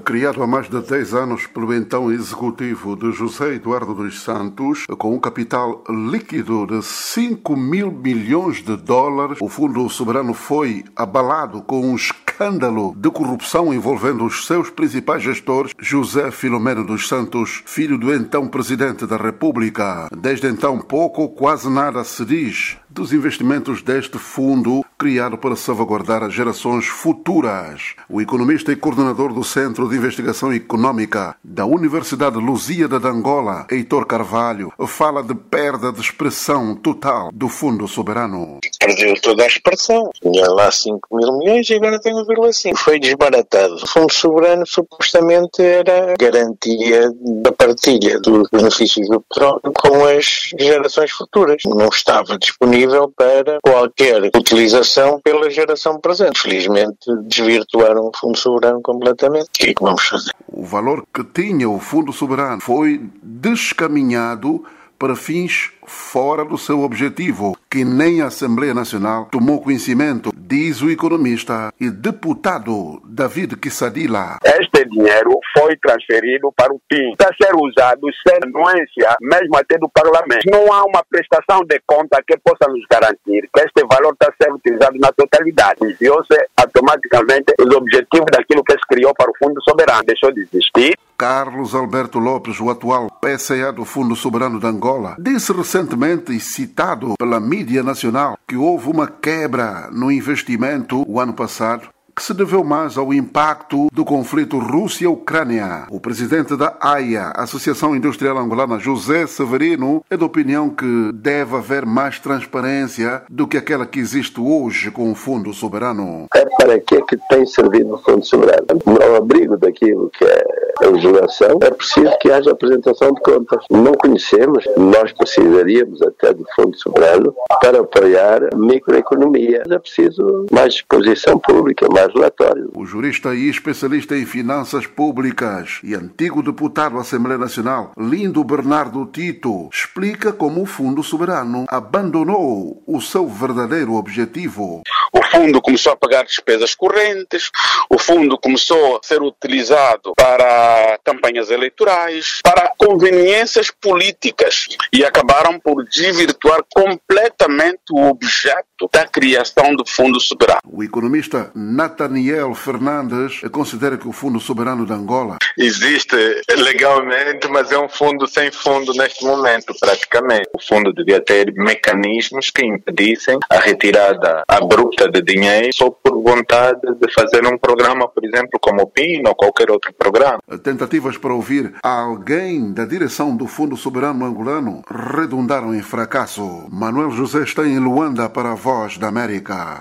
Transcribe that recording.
criado há mais de 10 anos pelo então executivo de José Eduardo dos Santos, com um capital líquido de 5 mil milhões de dólares, o Fundo Soberano foi abalado com um escândalo de corrupção envolvendo os seus principais gestores, José Filomeno dos Santos, filho do então presidente da República. Desde então, pouco ou quase nada se diz dos investimentos deste fundo criado para salvaguardar as gerações futuras. O economista e coordenador do Centro de Investigação Econômica da Universidade Lusíada de Angola, Heitor Carvalho, fala de perda de expressão total do Fundo Soberano. Perdeu toda a expressão. Tinha lá 5 mil milhões e agora tem 1,5. Foi desbaratado. O Fundo Soberano supostamente era garantia da partilha dos benefícios do petróleo com as gerações futuras. Não estava disponível para qualquer utilização pela geração presente. Felizmente desvirtuaram o Fundo Soberano completamente. O que é que vamos fazer? O valor que tinha o Fundo Soberano foi descaminhado para fins fora do seu objetivo, que nem a Assembleia Nacional tomou conhecimento, diz o economista e deputado David Kissadila. Este dinheiro foi transferido para o PIN. Está ser usado sem anuência, mesmo até do Parlamento. Não há uma prestação de conta que possa nos garantir que este valor está ser utilizado na totalidade. Desviou-se automaticamente os objetivos daquilo que se criou para o Fundo Soberano. Deixou de existir. Carlos Alberto Lopes, o atual PCA do Fundo Soberano de Angola, disse recentemente citado pela mídia nacional que houve uma quebra no investimento o ano passado que se deveu mais ao impacto do conflito Rússia-Ucrânia. O presidente da AIA, Associação Industrial Angolana, José Severino, é da opinião que deve haver mais transparência do que aquela que existe hoje com o Fundo Soberano. É para que é que tem servido o Fundo Soberano? Ao abrigo daquilo que é a legislação, é preciso que haja apresentação de contas. Não conhecemos, nós precisaríamos até do Fundo Soberano para apoiar a microeconomia. É preciso mais exposição pública, mais relatório. O jurista e especialista em finanças públicas e antigo deputado à Assembleia Nacional, Lindo Bernardo Tito, explica como o Fundo Soberano abandonou o seu verdadeiro objetivo. O fundo começou a pagar despesas correntes, o fundo começou a ser utilizado para campanhas eleitorais, para conveniências políticas e acabaram por desvirtuar completamente o objeto da criação do Fundo Soberano. O economista Nathaniel Fernandes considera que o Fundo Soberano de Angola existe legalmente, mas é um fundo sem fundo neste momento, praticamente. O fundo devia ter mecanismos que impedissem a retirada abrupta de dinheiro só por vontade de fazer um programa, por exemplo, como o PIN ou qualquer outro programa. Tentativas para ouvir alguém da direção do Fundo Soberano Angolano redundaram em fracasso. Manuel José está em Luanda para a Voz da América.